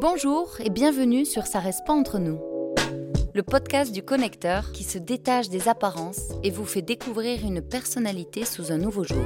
Bonjour et bienvenue sur Ça reste pas entre nous. Le podcast du connecteur qui se détache des apparences et vous fait découvrir une personnalité sous un nouveau jour.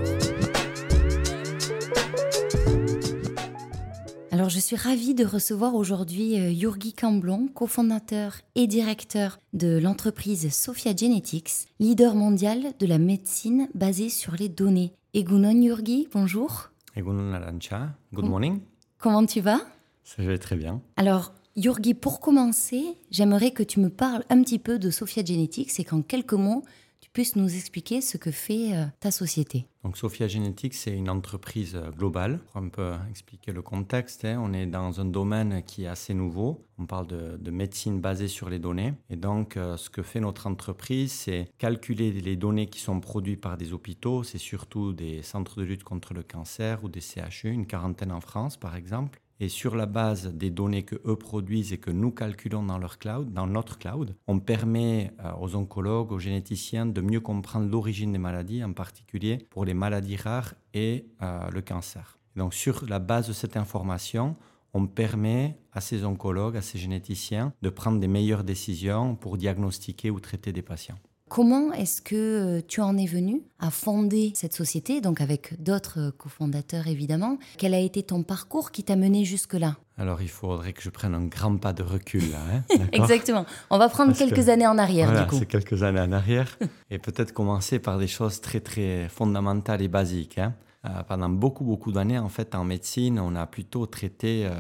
Alors je suis ravie de recevoir aujourd'hui euh, Yurgi Camblon, cofondateur et directeur de l'entreprise Sophia Genetics, leader mondial de la médecine basée sur les données. Egunon Yurgi, bonjour. Egunon Arancha, good morning. Comment tu vas? Ça va très bien. Alors Yurgi, pour commencer, j'aimerais que tu me parles un petit peu de Sophia Genetics et qu'en quelques mots, tu puisses nous expliquer ce que fait euh, ta société. Donc Sophia Genetics, c'est une entreprise euh, globale. Pour un peu expliquer le contexte, hein, on est dans un domaine qui est assez nouveau. On parle de, médecine basée sur les données. Et donc, euh, ce que fait notre entreprise, c'est calculer les données qui sont produites par des hôpitaux. C'est surtout des centres de lutte contre le cancer ou des CHU, une quarantaine en France par exemple. Et sur la base des données que eux produisent et que nous calculons dans leur cloud, dans notre cloud, on permet euh, aux oncologues, aux généticiens de mieux comprendre l'origine des maladies, en particulier pour les maladies rares et euh, le cancer. donc sur la base de cette information, on permet à ces oncologues, à ces généticiens de prendre des meilleures décisions pour diagnostiquer ou traiter des patients. Comment est-ce que euh, tu en es venu à fonder cette société, donc avec d'autres euh, cofondateurs évidemment? Quel a été ton parcours qui t'a mené jusque-là? Alors, il faudrait que je prenne un grand pas de recul là. Hein, Exactement. On va prendre quelques années en arrière, voilà, du coup. c'est quelques années en arrière. et peut-être commencer par des choses très, très fondamentales et basiques. Hein. Euh, pendant beaucoup, beaucoup d'années, en fait, en médecine, on a plutôt traité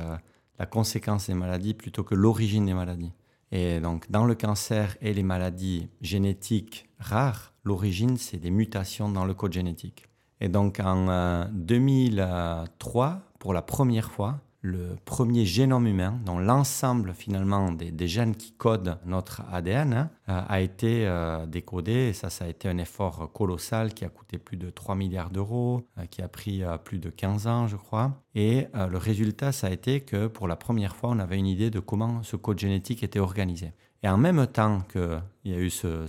la conséquence des maladies plutôt que l'origine des maladies. Et donc, dans le cancer et les maladies génétiques rares, l'origine, c'est des mutations dans le code génétique. Et donc, en 2003, euh, pour la première fois, le premier génome humain, dont l'ensemble finalement des, gènes qui codent notre ADN, hein, euh, a été euh, décodé. Et ça, ça a été un effort colossal qui a coûté plus de 3 milliards d'euros, euh, qui a pris plus de 15 ans, je crois. Et le résultat, ça a été que pour la première fois, on avait une idée de comment ce code génétique était organisé. Et en même temps qu'il y a eu ce,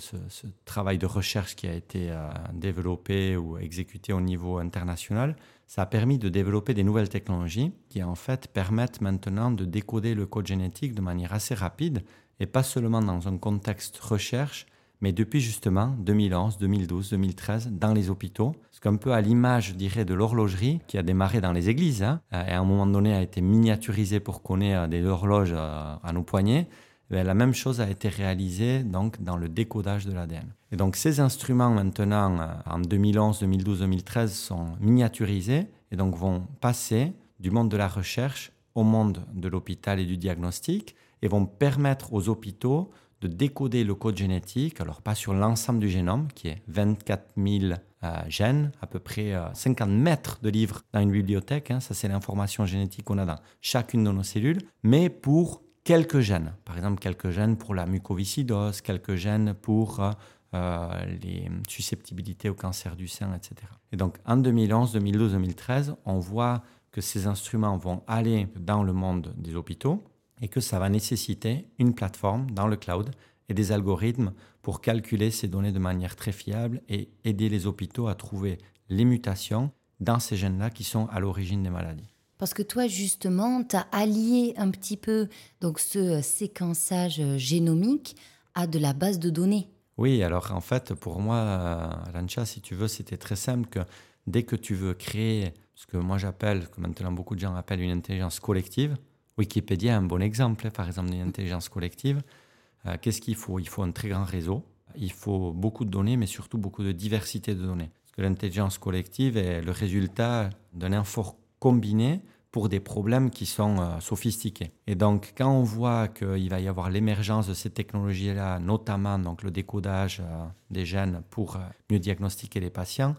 travail de recherche qui a été développé ou exécuté au niveau international, ça a permis de développer des nouvelles technologies qui en fait permettent maintenant de décoder le code génétique de manière assez rapide et pas seulement dans un contexte recherche, mais depuis justement 2011, 2012, 2013 dans les hôpitaux. Ce qu'un peu à l'image, je dirais, de l'horlogerie qui a démarré dans les églises hein, et à un moment donné a été miniaturisée pour qu'on ait euh, des horloges euh, à nos poignets. Eh la même chose a été réalisée donc dans le décodage de l'ADN. Et donc ces instruments maintenant euh, en 2011, 2012, 2013 sont miniaturisés et donc vont passer du monde de la recherche au monde de l'hôpital et du diagnostic et vont permettre aux hôpitaux de décoder le code génétique, alors pas sur l'ensemble du génome, qui est 24 000 euh, gènes, à peu près 50 euh, mètres de livres dans une bibliothèque, hein, ça c'est l'information génétique qu'on a dans chacune de nos cellules, mais pour quelques gènes. Par exemple, quelques gènes pour la mucoviscidose, quelques gènes pour euh, les susceptibilités au cancer du sein, etc. Et donc, en 2011, 2012, 2013, on voit que ces instruments vont aller dans le monde des hôpitaux et que ça va nécessiter une plateforme dans le cloud et des algorithmes pour calculer ces données de manière très fiable et aider les hôpitaux à trouver les mutations dans ces gènes-là qui sont à l'origine des maladies. Parce que toi, justement, tu as allié un petit peu donc ce euh, séquençage euh, génomique à de la base de données. Oui, alors en fait, pour moi, Alancha, si tu veux, c'était très simple que dès que tu veux créer ce que moi j'appelle, que maintenant beaucoup de gens appellent une intelligence collective, Wikipédia est un bon exemple, par exemple, d'une intelligence collective. Euh, qu'est-ce qu'il faut? Il faut un très grand réseau, il faut beaucoup de données, mais surtout beaucoup de diversité de données. Parce que l'intelligence collective est le résultat d'un effort combiné pour des problèmes qui sont euh, sophistiqués. Et donc, quand on voit qu'il va y avoir l'émergence de ces technologies-là, notamment donc, le décodage euh, des gènes pour euh, mieux diagnostiquer les patients,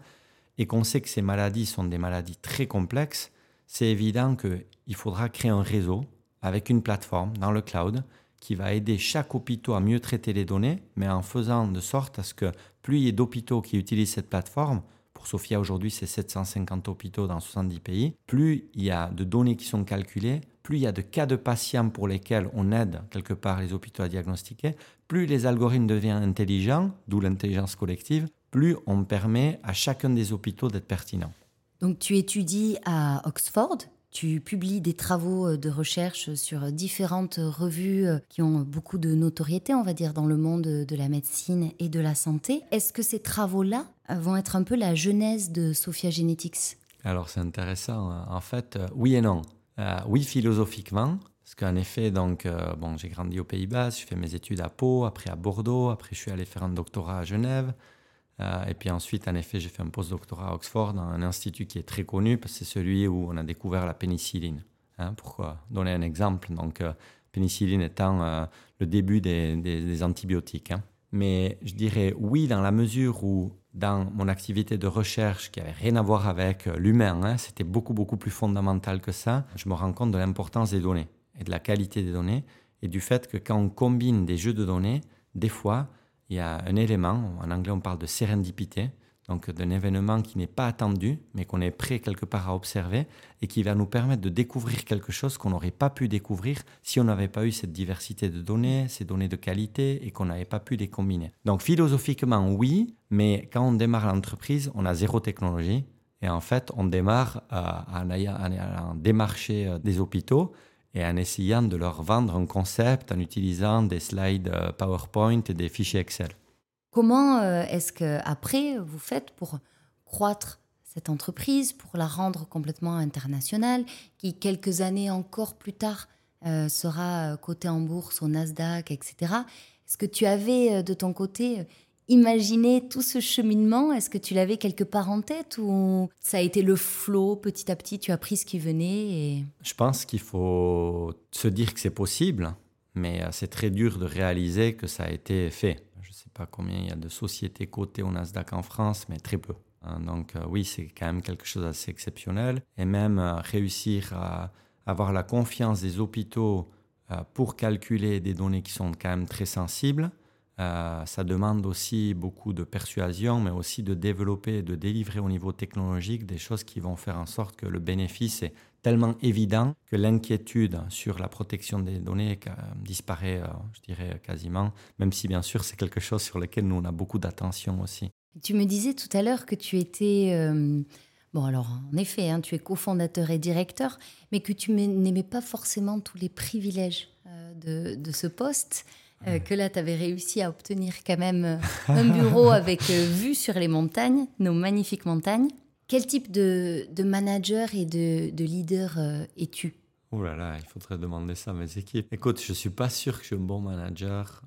et qu'on sait que ces maladies sont des maladies très complexes, c'est évident qu'il faudra créer un réseau avec une plateforme dans le cloud qui va aider chaque hôpital à mieux traiter les données, mais en faisant de sorte à ce que plus il y ait d'hôpitaux qui utilisent cette plateforme, Sophia, aujourd'hui, c'est 750 hôpitaux dans 70 pays. Plus il y a de données qui sont calculées, plus il y a de cas de patients pour lesquels on aide quelque part les hôpitaux à diagnostiquer, plus les algorithmes deviennent intelligents, d'où l'intelligence collective, plus on permet à chacun des hôpitaux d'être pertinent. Donc tu étudies à Oxford, Tu publies des travaux de recherche sur différentes revues qui ont beaucoup de notoriété, on va dire, dans le monde de la médecine et de la santé. Est-ce que ces travaux-là vont être un peu la genèse de Sophia Genetics? Alors c'est intéressant. En fait, oui et non. oui, philosophiquement, parce qu'en effet, donc, euh, bon, j'ai grandi aux Pays-Bas, j'ai fait mes études à Pau, après à Bordeaux, après je suis allé faire un doctorat à Genève. Euh, et puis ensuite, en effet, j'ai fait un post-doctorat à Oxford, dans un institut qui est très connu, parce que c'est celui où on a découvert la pénicilline. Hein, pourquoi Donner un exemple. Donc, euh, pénicilline étant le début des, des, antibiotiques. Hein. Mais je dirais oui, dans la mesure où, dans mon activité de recherche, qui avait rien à voir avec l'humain, hein, c'était beaucoup, beaucoup plus fondamental que ça, je me rends compte de l'importance des données et de la qualité des données et du fait que quand on combine des jeux de données, des fois, il y a un élément, en anglais on parle de sérendipité, donc d'un événement qui n'est pas attendu, mais qu'on est prêt quelque part à observer et qui va nous permettre de découvrir quelque chose qu'on n'aurait pas pu découvrir si on n'avait pas eu cette diversité de données, ces données de qualité et qu'on n'avait pas pu les combiner. Donc philosophiquement, oui, mais quand on démarre l'entreprise, on a zéro technologie et en fait, on démarre en, en démarcher euh, des hôpitaux et en essayant de leur vendre un concept en utilisant des slides euh, PowerPoint et des fichiers Excel. Comment euh, est-ce que après vous faites pour croître cette entreprise, pour la rendre complètement internationale, qui quelques années encore plus tard euh, sera cotée en bourse au Nasdaq, etc. Est-ce que tu avais de ton côté imaginer tout ce cheminement? Est-ce que tu l'avais quelque part en tête ou ça a été le flot petit à petit? Tu as pris ce qui venait. Je pense qu'il faut se dire que c'est possible, mais euh, c'est très dur de réaliser que ça a été fait. Je ne sais pas combien il y a de sociétés cotées au Nasdaq en France, mais très peu. Hein. Donc euh, oui, c'est quand même quelque chose d'assez exceptionnel. Et même euh, réussir à avoir la confiance des hôpitaux pour calculer des données qui sont quand même très sensibles, euh, ça demande aussi beaucoup de persuasion, mais aussi de développer et de délivrer au niveau technologique des choses qui vont faire en sorte que le bénéfice est tellement évident que l'inquiétude sur la protection des données euh, disparaît, euh, je dirais, quasiment, même si bien sûr c'est quelque chose sur lequel nous on a beaucoup d'attention aussi. Tu me disais tout à l'heure que tu étais... Bon, alors, en effet, hein, tu es cofondateur et directeur, mais que tu n'aimais pas forcément tous les privilèges de, de, ce poste. Euh, que là, tu avais réussi à obtenir quand même euh, un bureau avec euh, vue sur les montagnes, nos magnifiques montagnes. Quel type de, manager et de, leader es-tu? Oh là là, il faudrait demander ça à mes équipes. Écoute, je ne suis pas sûr que je suis un bon manager.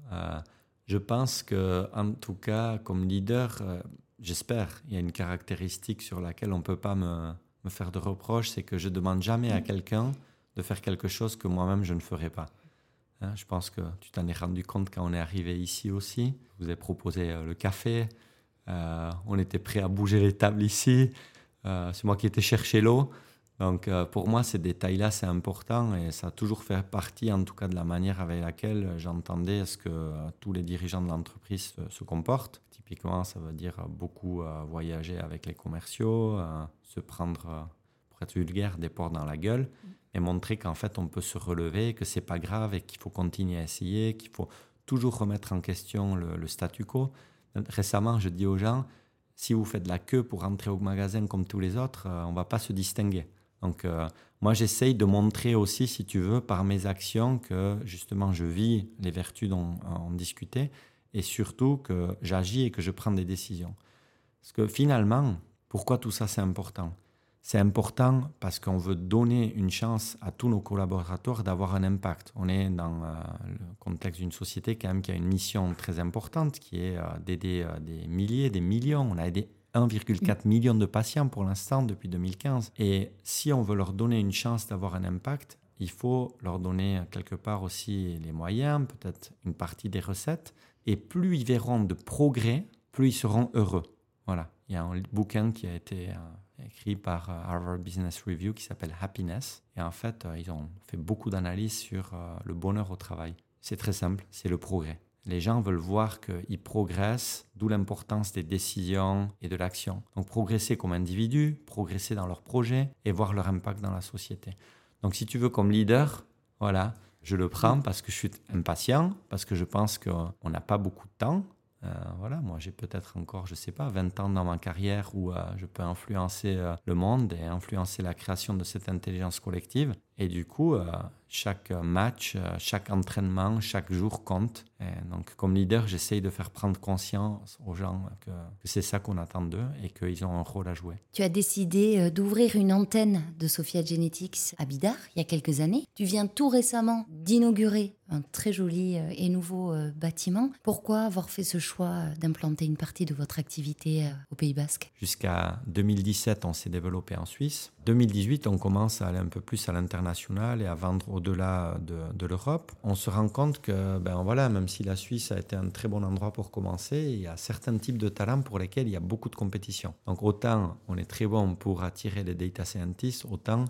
je pense que, en tout cas, comme leader, j'espère, il y a une caractéristique sur laquelle on ne peut pas me, me faire de reproches, c'est que je ne demande jamais à quelqu'un de faire quelque chose que moi-même je ne ferais pas. Hein, je pense que tu t'en es rendu compte quand on est arrivé ici aussi. Je vous ai proposé euh, le café. Euh, on était prêt à bouger les tables ici. Euh, c'est moi qui étais chercher l'eau. Donc pour moi, ces détails-là, c'est important et ça a toujours fait partie, en tout cas, de la manière avec laquelle j'entendais ce que tous les dirigeants de l'entreprise se, comportent. Typiquement, ça veut dire beaucoup voyager avec les commerciaux, se prendre, pour être vulgaire, des portes dans la gueule et montrer qu'en fait on peut se relever, que c'est pas grave et qu'il faut continuer à essayer, qu'il faut toujours remettre en question le, statu quo. Récemment, je dis aux gens, si vous faites la queue pour rentrer au magasin comme tous les autres, on euh, on va pas se distinguer. Donc euh, moi j'essaye de montrer aussi, si tu veux, par mes actions que justement je vis les vertus dont on discutait et surtout que j'agis et que je prends des décisions. Parce que finalement, pourquoi tout ça c'est important? C'est important parce qu'on veut donner une chance à tous nos collaborateurs d'avoir un impact. On est dans euh, le contexte d'une société quand même qui a une mission très importante qui est euh, d'aider euh, des milliers, des millions. On a aidé 1,4 mm. million de patients pour l'instant depuis 2015. Et si on veut leur donner une chance d'avoir un impact, il faut leur donner quelque part aussi les moyens, peut-être une partie des recettes. Et plus ils verront de progrès, plus ils seront heureux. Voilà. Il y a un bouquin qui a été écrit par euh, Harvard Business Review qui s'appelle Happiness. Et en fait, euh, ils ont fait beaucoup d'analyses sur euh, le bonheur au travail. C'est très simple, c'est le progrès. Les gens veulent voir qu'ils progressent, d'où l'importance des décisions et de l'action. Donc progresser comme individu, progresser dans leur projet et voir leur impact dans la société. Donc si tu veux comme leader, voilà, je le prends parce que je suis impatient, parce que je pense qu'on n'a pas beaucoup de temps, Euh, voilà, moi j'ai peut-être encore, je sais pas, 20 ans dans ma carrière où euh, je peux influencer euh, le monde et influencer la création de cette intelligence collective. Et du coup, chaque match, chaque entraînement, chaque jour compte. Et donc, comme leader, j'essaye de faire prendre conscience aux gens que, c'est ça qu'on attend d'eux et qu'ils ont un rôle à jouer. Tu as décidé d'ouvrir une antenne de Sophia Genetics à Bidar il y a quelques années. Tu viens tout récemment d'inaugurer un très joli et nouveau bâtiment. Pourquoi avoir fait ce choix d'implanter une partie de votre activité euh, au Pays Basque? Jusqu'à 2017, on s'est développé en Suisse. 2018, on commence à aller un peu plus à l'international et à vendre au-delà de, l'Europe. On se rend compte que, ben voilà, même si la Suisse a été un très bon endroit pour commencer, il y a certains types de talents pour lesquels il y a beaucoup de compétition. Donc autant on est très bon pour attirer les data scientists, autant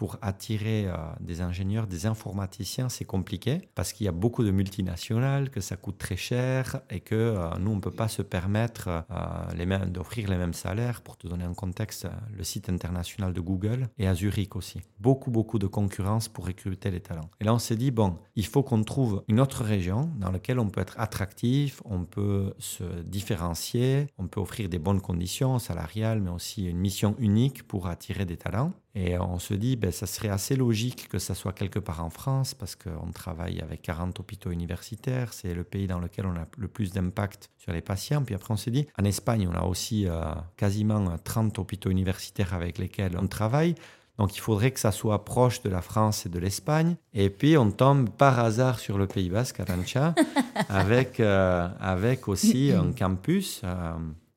pour attirer euh, des ingénieurs, des informaticiens, c'est compliqué parce qu'il y a beaucoup de multinationales, que ça coûte très cher et que euh, nous, on ne peut pas se permettre euh, d'offrir les mêmes salaires. Pour te donner un contexte, le site international de Google et à Zurich aussi. Beaucoup, beaucoup de concurrence pour recruter les talents. Et là, on s'est dit, bon, il faut qu'on trouve une autre région dans laquelle on peut être attractif, on peut se différencier, on peut offrir des bonnes conditions salariales, mais aussi une mission unique pour attirer des talents. Et on se dit, ben, ça serait assez logique que ça soit quelque part en France, parce qu'on travaille avec 40 hôpitaux universitaires, c'est le pays dans lequel on a le plus d'impact sur les patients. Puis après, on se dit, en Espagne, on a aussi euh, quasiment 30 hôpitaux universitaires avec lesquels on travaille. Donc il faudrait que ça soit proche de la France et de l'Espagne. Et puis on tombe par hasard sur le Pays Basque, Arancha, avec, euh, avec aussi un campus euh,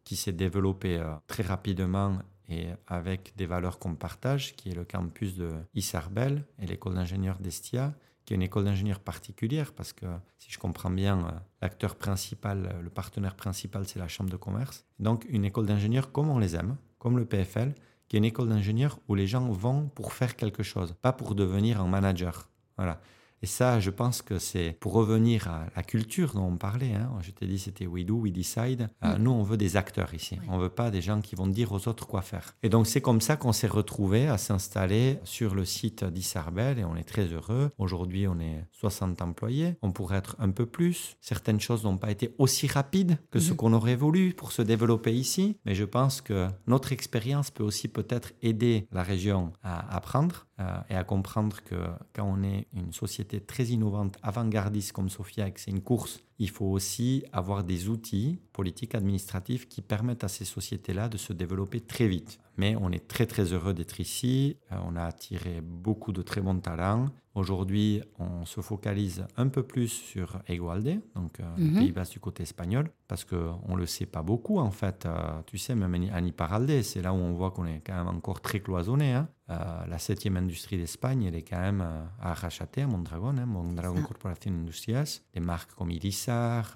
qui s'est développé très rapidement et avec des valeurs qu'on partage, qui est le campus de Isarbel et l'école d'ingénieurs d'Estia, qui est une école d'ingénieurs particulière parce que, si je comprends bien, euh, l'acteur principal, le partenaire principal, c'est la chambre de commerce. Donc, une école d'ingénieurs comme on les aime, comme le PFL, qui est une école d'ingénieurs où les gens vont pour faire quelque chose, pas pour devenir un manager. Voilà. Et ça, je pense que c'est pour revenir à la culture dont on parlait. Hein. Je t'ai dit, c'était we do, we decide. Euh, mm. nous, on veut des acteurs ici. On veut pas des gens qui vont dire aux autres quoi faire. Et donc, c'est comme ça qu'on s'est retrouvé à s'installer sur le site d'Issarbel et on est très heureux. Aujourd'hui, on est 60 employés. On pourrait être un peu plus. Certaines choses n'ont pas été aussi rapides que ce mm-hmm. qu'on aurait voulu pour se développer ici. Mais je pense que notre expérience peut aussi peut-être aider la région à apprendre euh, et à comprendre que quand on est une société très innovante, avant-gardiste comme Sofia, et que c'est une course, il faut aussi avoir des outils politiques, administratifs qui permettent à ces sociétés-là de se développer très vite. Mais on est très très heureux d'être ici. Euh, on a attiré beaucoup de très bons talents. Aujourd'hui, on se focalise un peu plus sur Egualde, donc euh, le mhm. Pays Basque du côté espagnol, parce qu'on ne le sait pas beaucoup en fait. Euh, tu sais, même à Iparralde, c'est là où on voit qu'on est quand même encore très cloisonné. Hein. La septième industrie d'Espagne, elle est quand même à Arrachate, à Mondragon, hein, Mondragon Corporation Industrias. Des marques comme Irisar,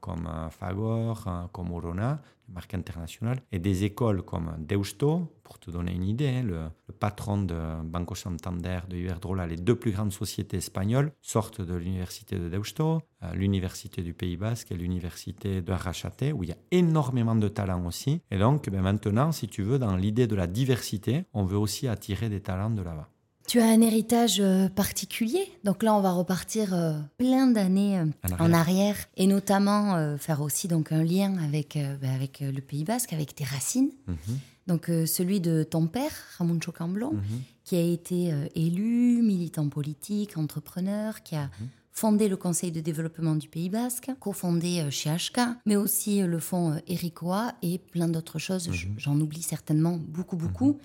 comme Fagor, comme Orona, marque internationale, et des écoles comme Deusto, pour te donner une idée, hein, le, patron de Banco Santander, de Iberdrola, les deux plus grandes sociétés espagnoles sortent de l'université de Deusto, euh, l'université du Pays Basque et l'université de Arrachate, où il y a énormément de talents aussi. Et donc, ben maintenant, si tu veux, dans l'idée de la diversité, on veut aussi attirer des talents de là-bas. Tu as un héritage euh, particulier, donc là on va repartir euh, plein d'années euh, en, arrière et notamment faire aussi donc un lien avec bah, avec le Pays Basque, avec tes racines. Mhm. Donc celui de ton père, Ramon Chocamblon, mhm. qui a été élu, militant politique, entrepreneur, qui a mhm. fondé le Conseil de développement du Pays Basque, cofondé chez HK, mais aussi le fonds Ericoa et plein d'autres choses. J'en oublie certainement beaucoup, beaucoup.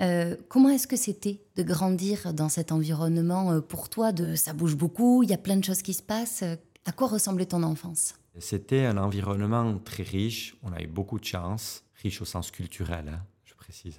Euh, comment est-ce que c'était de grandir dans cet environnement euh, pour toi de ça bouge beaucoup, il y a plein de choses qui se passent. Euh, à quoi ressemblait ton enfance? C'était un environnement très riche. On a eu beaucoup de chance, riche au sens culturel. Hein.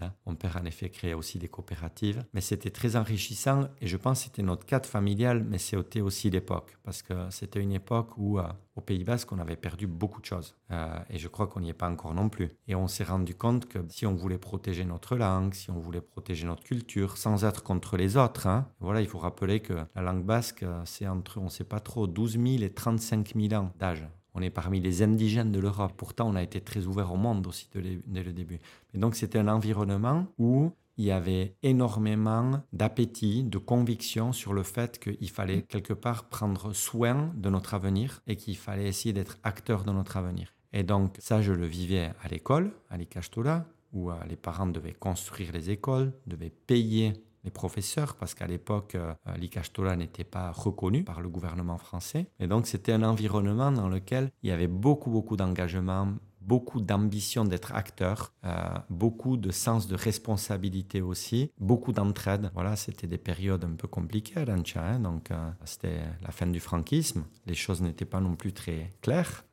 Hein. Mon père, en effet, créait aussi des coopératives. Mais c'était très enrichissant et je pense que c'était notre cadre familial, mais c'était aussi l'époque. Parce que c'était une époque où, euh, au Pays Basque, on avait perdu beaucoup de choses. Euh, et je crois qu'on n'y est pas encore non plus. Et on s'est rendu compte que si on voulait protéger notre langue, si on voulait protéger notre culture, sans être contre les autres, hein, voilà, il faut rappeler que la langue basque, euh, c'est entre, on ne sait pas trop, 12 000 et 35 000 ans d'âge. On est parmi les indigènes de l'Europe. Pourtant, on a été très ouvert au monde aussi dès le début. Et donc, c'était un environnement où il y avait énormément d'appétit, de conviction sur le fait qu'il fallait quelque part prendre soin de notre avenir et qu'il fallait essayer d'être acteur de notre avenir. Et donc ça, je le vivais à l'école, à l'Ikashtola, où euh, les parents devaient construire les écoles, devaient payer les professeurs, parce qu'à l'époque, euh, l'Ikashtola n'était pas reconnu par le gouvernement français. Et donc, c'était un environnement dans lequel il y avait beaucoup, beaucoup d'engagement, beaucoup d'ambition d'être acteur, euh, beaucoup de sens de responsabilité aussi, beaucoup d'entraide. Voilà, c'était des périodes un peu compliquées à Lancia. Hein, donc, euh, c'était la fin du franquisme. Les choses n'étaient pas non plus très claires.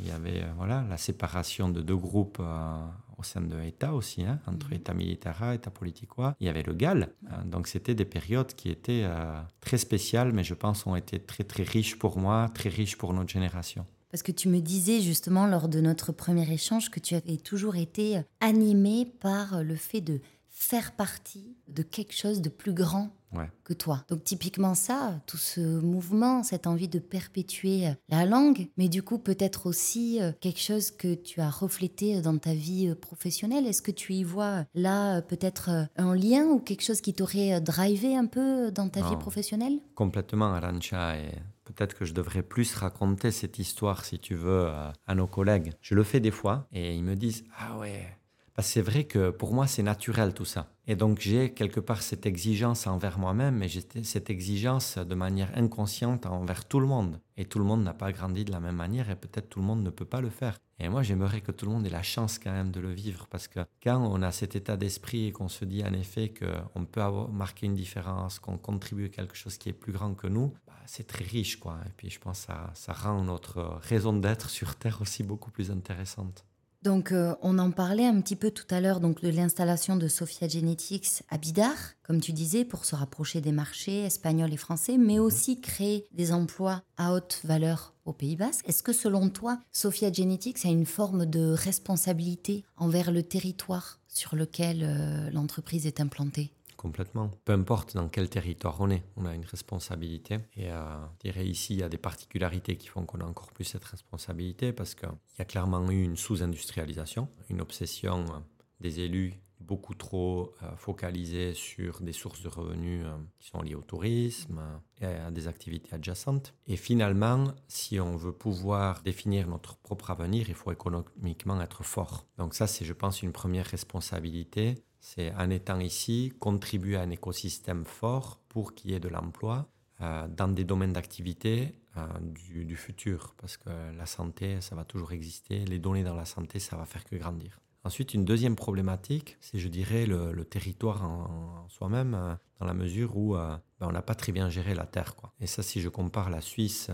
Il y avait voilà la séparation de deux groupes au sein de l'État aussi, hein, entre mhm. État militaire et État politique. Il y avait le GAL. donc, c'était des périodes qui étaient très spéciales, mais je pense ont été très, très riches pour moi, très riches pour notre génération. Parce que tu me disais justement lors de notre premier échange que tu avais toujours été animé par le fait de faire partie de quelque chose de plus grand que toi. Donc typiquement ça, tout ce mouvement, cette envie de perpétuer la langue, mais du coup peut-être aussi euh, quelque chose que tu as reflété dans ta vie euh, professionnelle. Est-ce que tu y vois là peut-être euh, un lien ou quelque chose qui t'aurait drivé un peu dans ta vie professionnelle? Complètement, Arancha. Et peut-être que je devrais plus raconter cette histoire, si tu veux, à nos collègues. Je le fais des fois et ils me disent Ah ouais, c'est vrai que pour moi, c'est naturel tout ça. Et donc, j'ai quelque part cette exigence envers moi-même, mais j'ai cette exigence de manière inconsciente envers tout le monde. Et tout le monde n'a pas grandi de la même manière et peut-être tout le monde ne peut pas le faire. Et moi, j'aimerais que tout le monde ait la chance quand même de le vivre parce que quand on a cet état d'esprit et qu'on se dit en effet qu'on peut marqué une différence, qu'on contribue à quelque chose qui est plus grand que nous, bah, c'est très riche. quoi. Et puis, je pense que ça, ça rend notre raison d'être sur Terre aussi beaucoup plus intéressante. Donc, euh, on en parlait un petit peu tout à l'heure donc de l'installation de Sophia Genetics à Bidar, comme tu disais, pour se rapprocher des marchés espagnols et français, mais mhm. aussi créer des emplois à haute valeur au Pays Basque. Est-ce que selon toi, Sophia Genetics a une forme de responsabilité envers le territoire sur lequel euh, l'entreprise est implantée? Complètement. Peu importe dans quel territoire on est, on a une responsabilité. Et euh, je dirais ici, il y a des particularités qui font qu'on a encore plus cette responsabilité parce qu'il y a clairement eu une sous-industrialisation, une obsession des élus beaucoup trop euh, focalisée sur des sources de revenus euh, qui sont liées au tourisme et à des activités adjacentes. Et finalement, si on veut pouvoir définir notre propre avenir, il faut économiquement être fort. Donc ça, c'est, je pense, une première responsabilité c'est en étant ici, contribuer à un écosystème fort pour qu'il y ait de l'emploi euh, dans des domaines d'activité euh, du, futur. Parce que la santé, ça va toujours exister. Les données dans la santé, ça va faire que grandir. Ensuite, une deuxième problématique, c'est, je dirais, le, territoire en, soi-même, euh, dans la mesure où ben, on n'a pas très bien géré la terre. Quoi. Et ça, si je compare la Suisse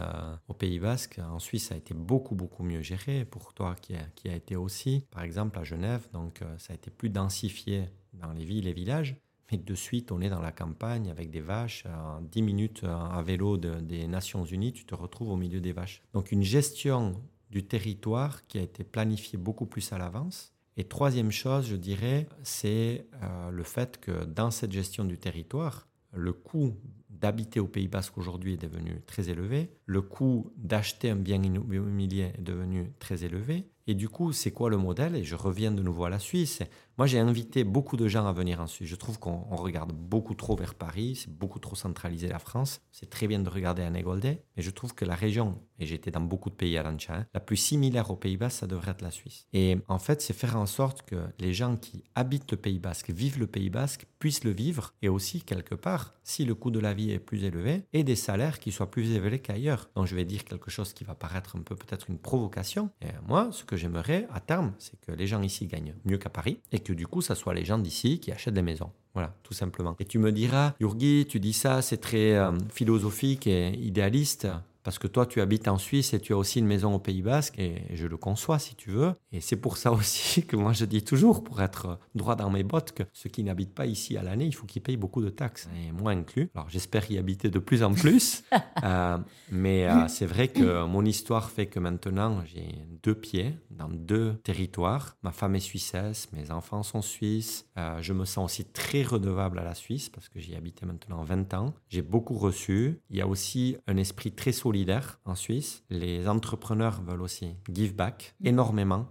au Pays Basque, en Suisse, ça a été beaucoup, beaucoup mieux géré. Pour toi, qui a, qui a été aussi, par exemple, à Genève, donc ça a été plus densifié dans les villes et villages. Mais de suite, on est dans la campagne avec des vaches. En 10 minutes à vélo des Nations Unies, tu te retrouves au milieu des vaches. Donc une gestion du territoire qui a été planifiée beaucoup plus à l'avance. Et troisième chose, je dirais, c'est euh, le fait que dans cette gestion du territoire, le coût d'habiter au Pays Basque aujourd'hui est devenu très élevé, le coût d'acheter un bien immobilier est devenu très élevé, et du coup, c'est quoi le modèle? Et je reviens de nouveau à la Suisse. Moi, j'ai invité beaucoup de gens à venir en Suisse. Je trouve qu'on regarde beaucoup trop vers Paris, c'est beaucoup trop centralisé la France. C'est très bien de regarder à Negolde, mais je trouve que la région, et j'étais dans beaucoup de pays à l'Ancha, hein, la plus similaire au Pays Basque, ça devrait être la Suisse. Et en fait, c'est faire en sorte que les gens qui habitent le Pays Basque, vivent le Pays Basque, puissent le vivre, et aussi, quelque part, si le coût de la vie est plus élevé, et des salaires qui soient plus élevés qu'ailleurs. Donc, je vais dire quelque chose qui va paraître un peu peut-être une provocation. Et moi, ce que j'aimerais à terme, c'est que les gens ici gagnent mieux qu'à Paris, que du coup, ça soit les gens d'ici qui achètent des maisons. Voilà, tout simplement. Et tu me diras, Yurgi, tu dis ça, c'est très euh, philosophique et idéaliste. Parce que toi, tu habites en Suisse et tu as aussi une maison au Pays Basque, et je le conçois si tu veux. Et c'est pour ça aussi que moi je dis toujours, pour être droit dans mes bottes, que ceux qui n'habitent pas ici à l'année, il faut qu'ils payent beaucoup de taxes, et moi inclus. Alors j'espère y habiter de plus en plus. Euh, mais euh, c'est vrai que mon histoire fait que maintenant j'ai deux pieds dans deux territoires. Ma femme est suissesse, mes enfants sont suisses. Euh, je me sens aussi très redevable à la Suisse parce que j'y habité maintenant 20 ans. J'ai beaucoup reçu. Il y a aussi un esprit très en Suisse. Les entrepreneurs veulent aussi give back énormément.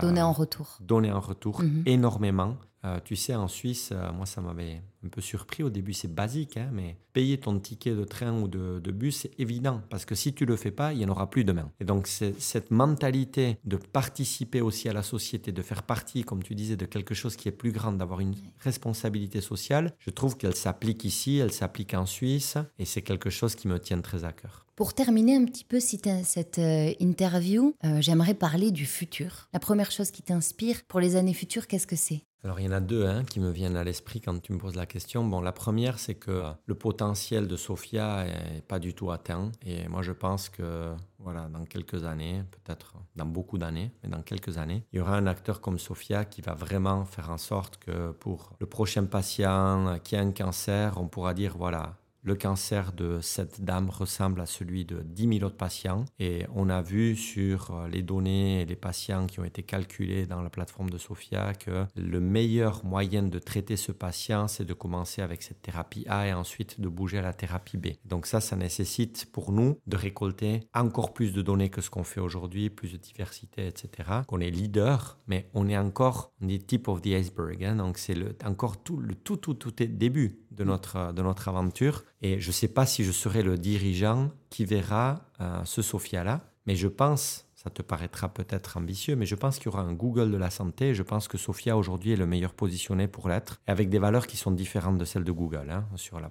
Donner en retour. Donner en retour mhm. énormément. Euh, tu sais, en Suisse, euh, moi, ça m'avait un peu surpris. Au début, c'est basique, hein, mais payer ton ticket de train ou de, bus, c'est évident. Parce que si tu ne le fais pas, il n'y en aura plus demain. Et donc, cette mentalité de participer aussi à la société, de faire partie, comme tu disais, de quelque chose qui est plus grand, d'avoir une responsabilité sociale, je trouve qu'elle s'applique ici, elle s'applique en Suisse, et c'est quelque chose qui me tient très à cœur. Pour terminer un petit peu cette euh, interview, j'aimerais parler du futur. La première chose qui t'inspire pour les années futures, qu'est-ce que c'est? Alors il y en a deux hein, qui me viennent à l'esprit quand tu me poses la question. Bon, la première, c'est que le potentiel de Sofia n'est pas du tout atteint. Et moi, je pense que voilà, dans quelques années, peut-être dans beaucoup d'années, mais dans quelques années, il y aura un acteur comme Sofia qui va vraiment faire en sorte que pour le prochain patient qui a un cancer, on pourra dire, voilà, le cancer de cette dame ressemble à celui de 10 000 autres patients et on a vu sur euh, les données et les patients qui ont été calculés dans la plateforme de Sophia que le meilleur moyen de traiter ce patient, c'est de commencer avec cette thérapie A et ensuite de bouger à la thérapie B. Donc ça, ça nécessite pour nous de récolter encore plus de données que ce qu'on fait aujourd'hui, plus de diversité, etc. On est leader, mais on est encore est tip of the iceberg. Hein. donc c'est encore tout le tout, tout, tout début de notre, de notre aventure. Et je ne sais pas si je serai le dirigeant qui verra euh, ce Sophia-là, mais je pense ça te paraîtra peut-être ambitieux, mais je pense qu'il y aura un Google de la santé. Je pense que Sophia aujourd'hui est le meilleur positionné pour l'être, avec des valeurs qui sont différentes de celles de Google, hein, sur la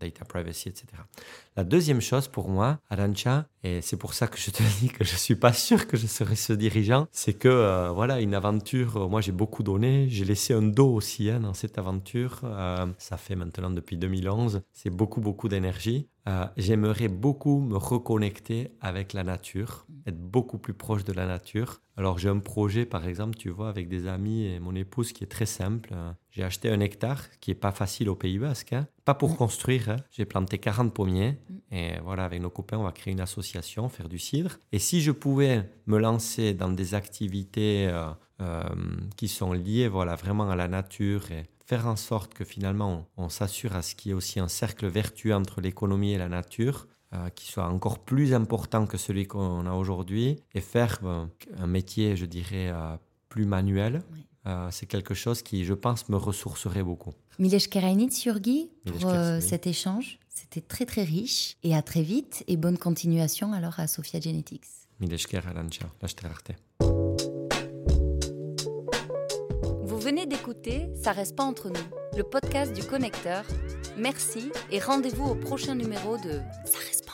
data privacy, etc. La deuxième chose pour moi, Arancha, et c'est pour ça que je te dis que je suis pas sûr que je serai ce dirigeant, c'est que euh, voilà une aventure. Euh, moi, j'ai beaucoup donné, j'ai laissé un dos aussi hein, dans cette aventure. Euh, ça fait maintenant depuis 2011. C'est beaucoup beaucoup d'énergie. Euh, j'aimerais beaucoup me reconnecter avec la nature, être beaucoup plus proche de la nature. Alors j'ai un projet, par exemple, tu vois, avec des amis et mon épouse qui est très simple. J'ai acheté un hectare qui est pas facile au Pays Basque, hein. pas pour construire. Hein. J'ai planté 40 pommiers et voilà, avec nos copains, on va créer une association, faire du cidre. Et si je pouvais me lancer dans des activités euh, euh, qui sont liées, voilà, vraiment à la nature et faire en sorte que finalement on, s'assure à ce qu'il y ait aussi un cercle vertueux entre l'économie et la nature, euh, qui soit encore plus important que celui qu'on a aujourd'hui, et faire euh, un métier, je dirais, euh, plus manuel. c'est quelque chose qui, je pense, me ressourcerait beaucoup. Milèche Kerainitz, Yurgi, pour cet échange. C'était très très riche. Et à très vite. Et bonne continuation alors à Sophia Genetics. Milèche venez d'écouter Ça reste pas entre nous, le podcast du connecteur. Merci et rendez-vous au prochain numéro de Ça reste